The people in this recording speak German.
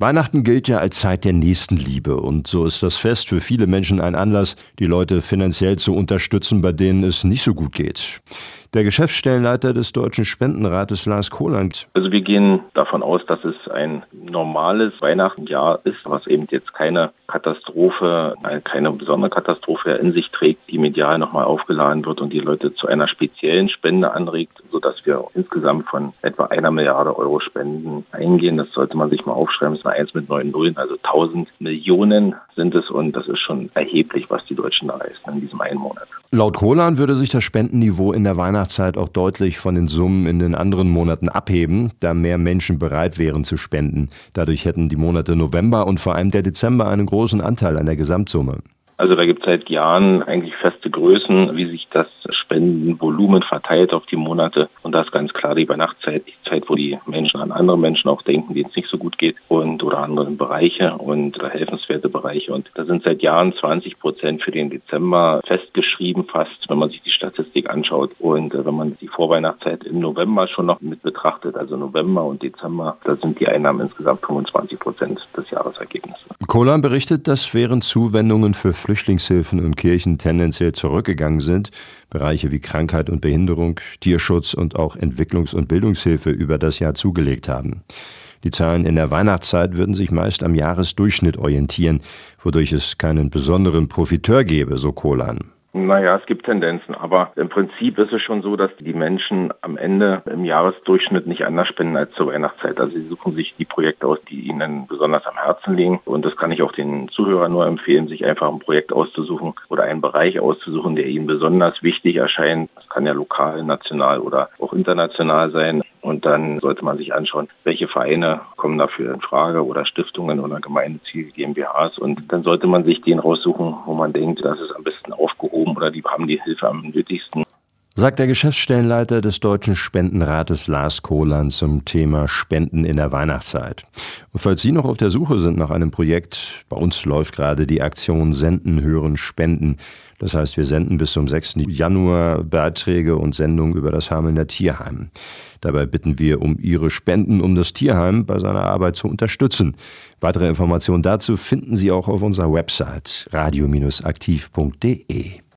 Weihnachten gilt ja als Zeit der Nächstenliebe und so ist das Fest für viele Menschen ein Anlass, die Leute finanziell zu unterstützen, bei denen es nicht so gut geht. Der Geschäftsstellenleiter des Deutschen Spendenrates Lars Kohland. Also wir gehen davon aus, dass es ein normales Weihnachtenjahr ist, was eben jetzt keine Katastrophe, keine besondere Katastrophe in sich trägt, die medial nochmal aufgeladen wird und die Leute zu einer speziellen Spende anregt, sodass wir insgesamt von etwa einer Milliarde Euro Spenden eingehen. Das sollte man sich mal aufschreiben. Das ist eine 1 mit 9 Nullen, also 1000 Millionen sind es und das ist schon erheblich, was die Deutschen da leisten in diesem einen Monat. Laut Kohlan würde sich das Spendenniveau in der Weihnachtszeit auch deutlich von den Summen in den anderen Monaten abheben, da mehr Menschen bereit wären zu spenden. Dadurch hätten die Monate November und vor allem der Dezember einen großen Anteil an der Gesamtsumme. Also da gibt es seit Jahren eigentlich feste Größen, wie sich das Spendenvolumen verteilt auf die Monate. Und da ist ganz klar die Weihnachtszeit, die Zeit, wo die Menschen an andere Menschen auch denken, denen es nicht so gut geht und oder andere Bereiche und helfenswerte Bereiche. Und da sind seit Jahren 20 Prozent für den Dezember festgeschrieben, fast, wenn man sich die Statistik anschaut. Und äh, wenn man die Vorweihnachtszeit im November schon noch mit betrachtet, also November und Dezember, da sind die Einnahmen insgesamt 25 Prozent des Jahresergebnisses. Kohlan berichtet, dass während Zuwendungen für Flüchtlingshilfen und Kirchen tendenziell zurückgegangen sind, Bereiche wie Krankheit und Behinderung, Tierschutz und auch Entwicklungs- und Bildungshilfe über das Jahr zugelegt haben. Die Zahlen in der Weihnachtszeit würden sich meist am Jahresdurchschnitt orientieren, wodurch es keinen besonderen Profiteur gäbe, so Kohlan. Naja, es gibt Tendenzen, aber im Prinzip ist es schon so, dass die Menschen am Ende im Jahresdurchschnitt nicht anders spenden als zur Weihnachtszeit. Also sie suchen sich die Projekte aus, die ihnen besonders am Herzen liegen. Und das kann ich auch den Zuhörern nur empfehlen, sich einfach ein Projekt auszusuchen oder einen Bereich auszusuchen, der ihnen besonders wichtig erscheint. Das kann ja lokal, national oder auch international sein. Und dann sollte man sich anschauen, welche Vereine kommen dafür in Frage oder Stiftungen oder gemeinnützige GmbHs. Und dann sollte man sich den raussuchen, wo man denkt, das ist am besten aufgehoben oder die haben die Hilfe am nötigsten. Sagt der Geschäftsstellenleiter des Deutschen Spendenrates Lars Kohland zum Thema Spenden in der Weihnachtszeit. Und falls Sie noch auf der Suche sind nach einem Projekt, bei uns läuft gerade die Aktion Senden, Hören, Spenden. Das heißt, wir senden bis zum 6. Januar Beiträge und Sendungen über das Hamelner Tierheim. Dabei bitten wir um Ihre Spenden, um das Tierheim bei seiner Arbeit zu unterstützen. Weitere Informationen dazu finden Sie auch auf unserer Website radio-aktiv.de.